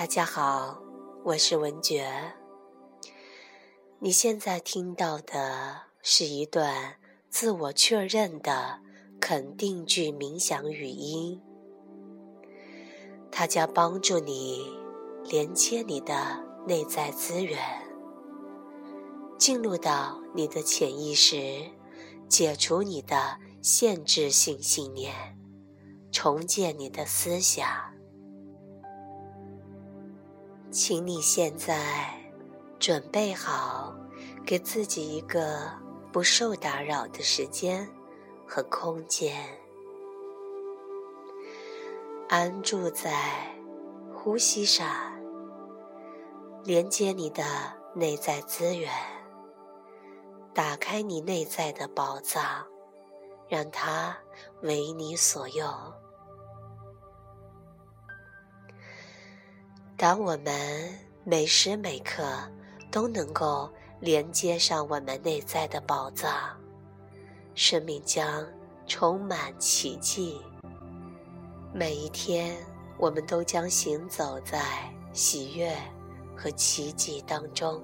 大家好，我是文觉。你现在听到的是一段自我确认的肯定句冥想语音，它将帮助你连接你的内在资源，进入到你的潜意识，解除你的限制性信念，重建你的思想。请你现在准备好，给自己一个不受打扰的时间和空间，安住在呼吸上，连接你的内在资源，打开你内在的宝藏，让它为你所用。当我们每时每刻都能够连接上我们内在的宝藏，生命将充满奇迹。每一天，我们都将行走在喜悦和奇迹当中。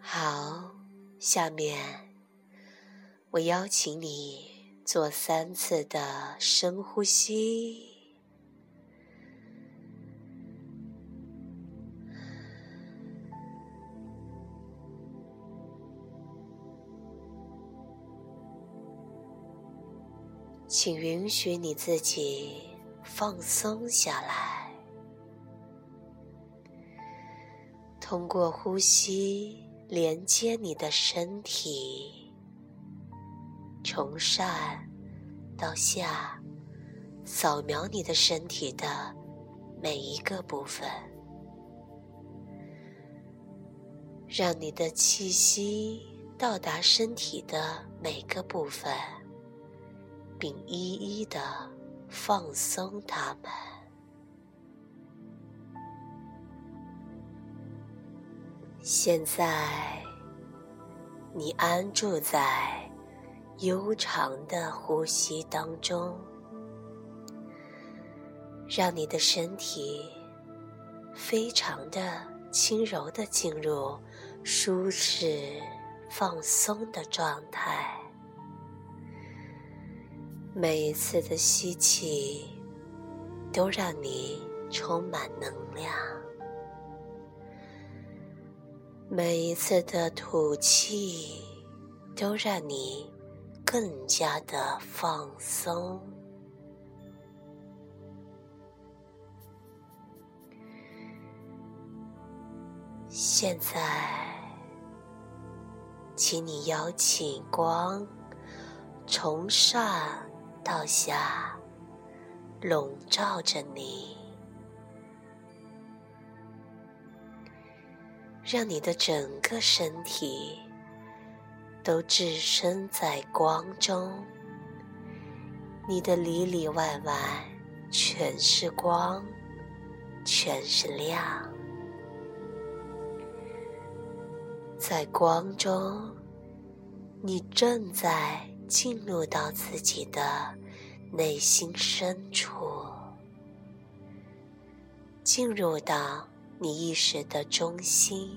好，下面我邀请你做三次的深呼吸。请允许你自己放松下来，通过呼吸连接你的身体，从上到下扫描你的身体的每一个部分，让你的气息到达身体的每个部分。并一一的放松它们。现在，你安住在悠长的呼吸当中，让你的身体非常的轻柔的进入舒适放松的状态。每一次的吸气，都让你充满能量；每一次的吐气，都让你更加的放松。现在，请你邀请光从上。到下，笼罩着你，让你的整个身体都置身在光中。你的里里外外全是光，全是亮，在光中，你正在。进入到自己的内心深处，进入到你意识的中心。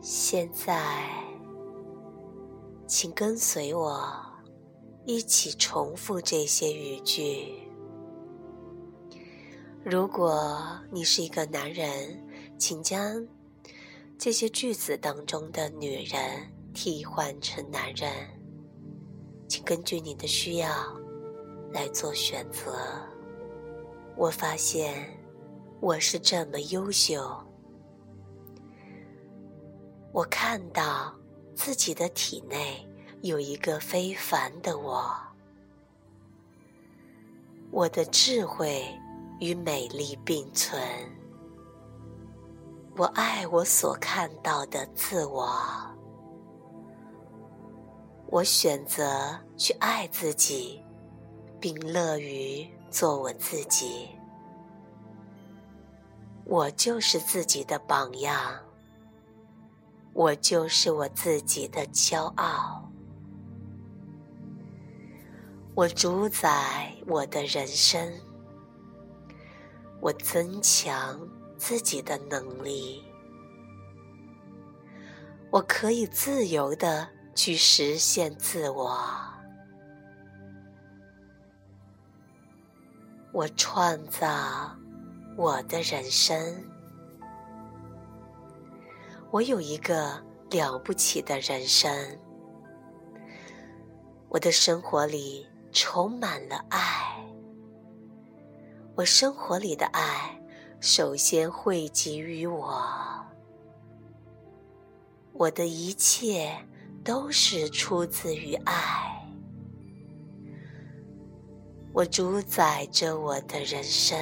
现在，请跟随我，一起重复这些语句。如果你是一个男人，请将。这些句子当中的女人替换成男人，请根据你的需要来做选择。我发现我是这么优秀，我看到自己的体内有一个非凡的我，我的智慧与美丽并存。我爱我所看到的自我，我选择去爱自己，并乐于做我自己。我就是自己的榜样，我就是我自己的骄傲。我主宰我的人生，我增强自己的能力，我可以自由的去实现自我。我创造我的人生，我有一个了不起的人生，我的生活里。充满了爱，我生活里的爱首先汇集于我，我的一切都是出自于爱，我主宰着我的人生，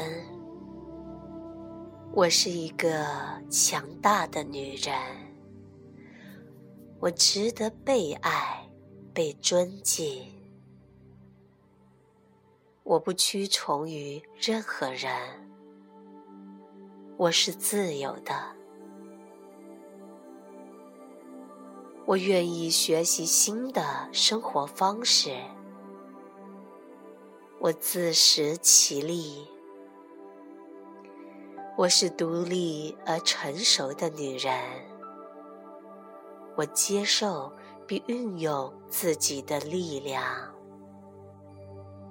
我是一个强大的女人，我值得被爱，被尊敬。我不屈从于任何人，我是自由的。我愿意学习新的生活方式，我自食其力。我是独立而成熟的女人，我接受并运用自己的力量。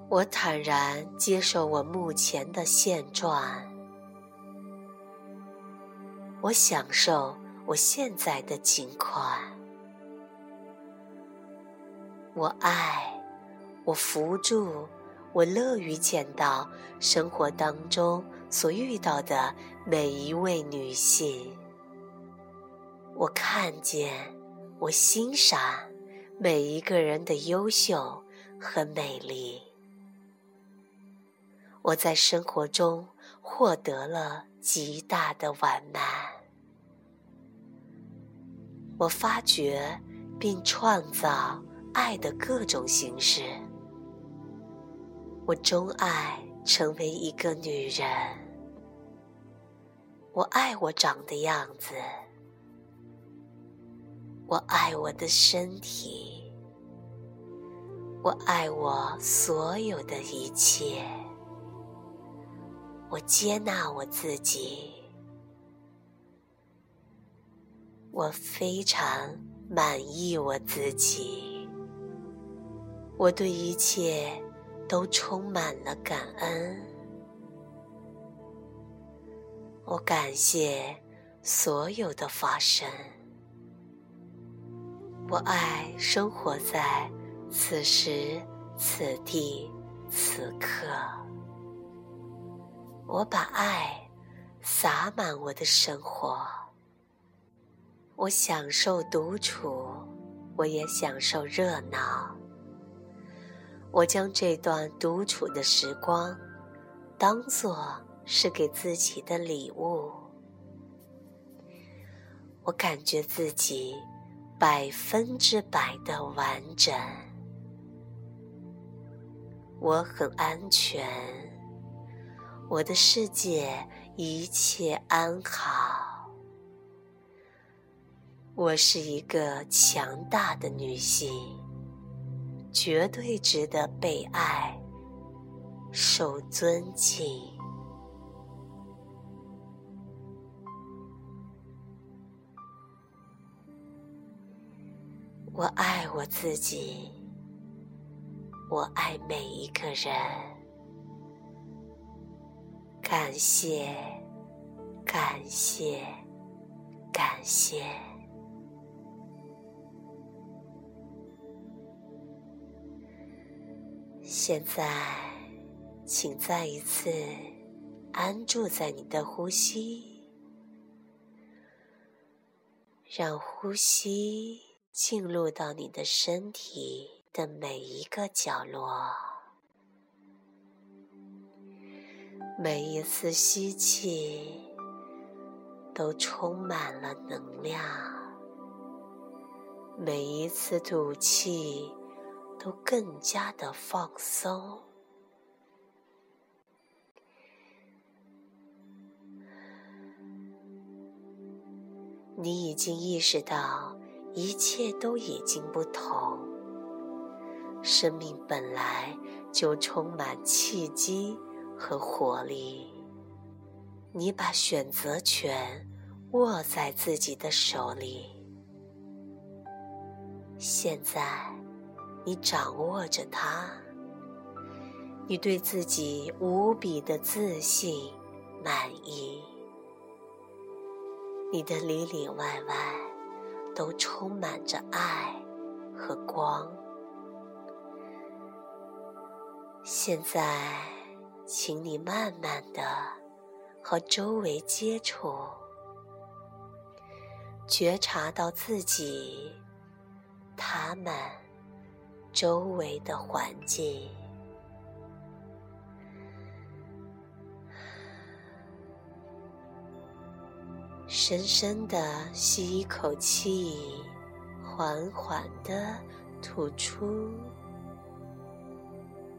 我坦然接受我目前的现状，我享受我现在的情况，我爱，我扶助，我乐于见到生活当中所遇到的每一位女性，我看见，我欣赏每一个人的优秀和美丽。我在生活中获得了极大的完满。我发掘并创造爱的各种形式。我钟爱成为一个女人。我爱我长的样子。我爱我的身体。我爱我所有的一切。我接纳我自己，我非常满意我自己，我对一切都充满了感恩，我感谢所有的发生，我爱生活在此时此地此刻。我把爱洒满我的生活，我享受独处，我也享受热闹。我将这段独处的时光当做是给自己的礼物。我感觉自己百分之百的完整，我很安全。我的世界一切安好。我是一个强大的女性，绝对值得被爱、受尊敬。我爱我自己，我爱每一个人。感谢，感谢，感谢。现在，请再一次安住在你的呼吸，让呼吸进入到你的身体的每一个角落。每一次吸气，都充满了能量；每一次吐气，都更加的放松。你已经意识到，一切都已经不同。生命本来就充满契机和活力。你把选择权握在自己的手里。现在，你掌握着它。你对自己无比的自信、满意。你的里里外外都充满着爱和光。现在，请你慢慢的和周围接触，觉察到自己、他们周围的环境。深深的吸一口气，缓缓的吐出。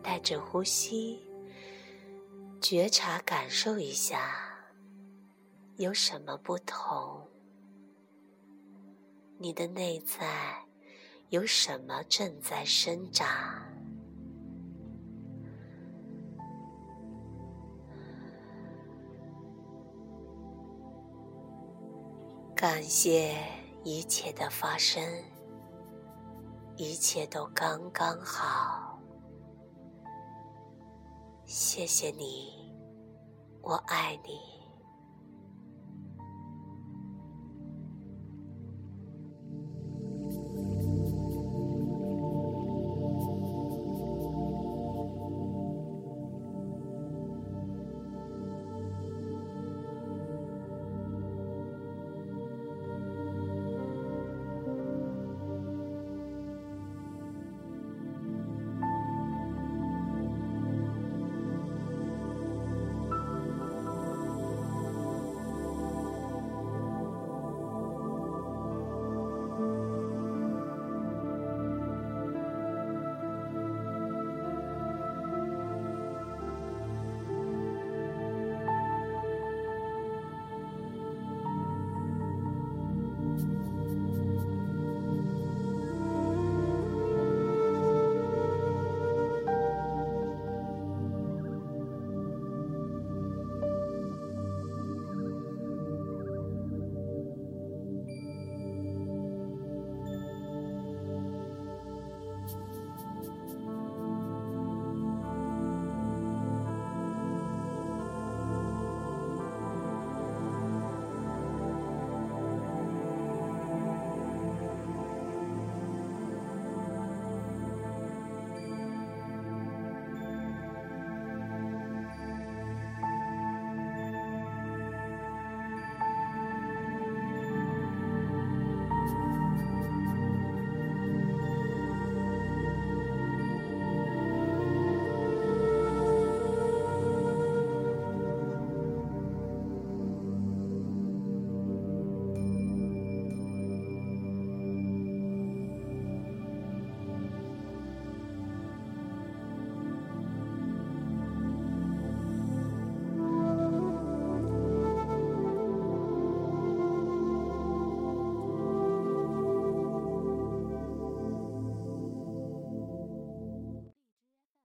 带着呼吸，觉察感受一下，有什么不同？你的内在有什么正在生长？感谢一切的发生，一切都刚刚好。谢谢你，我爱你。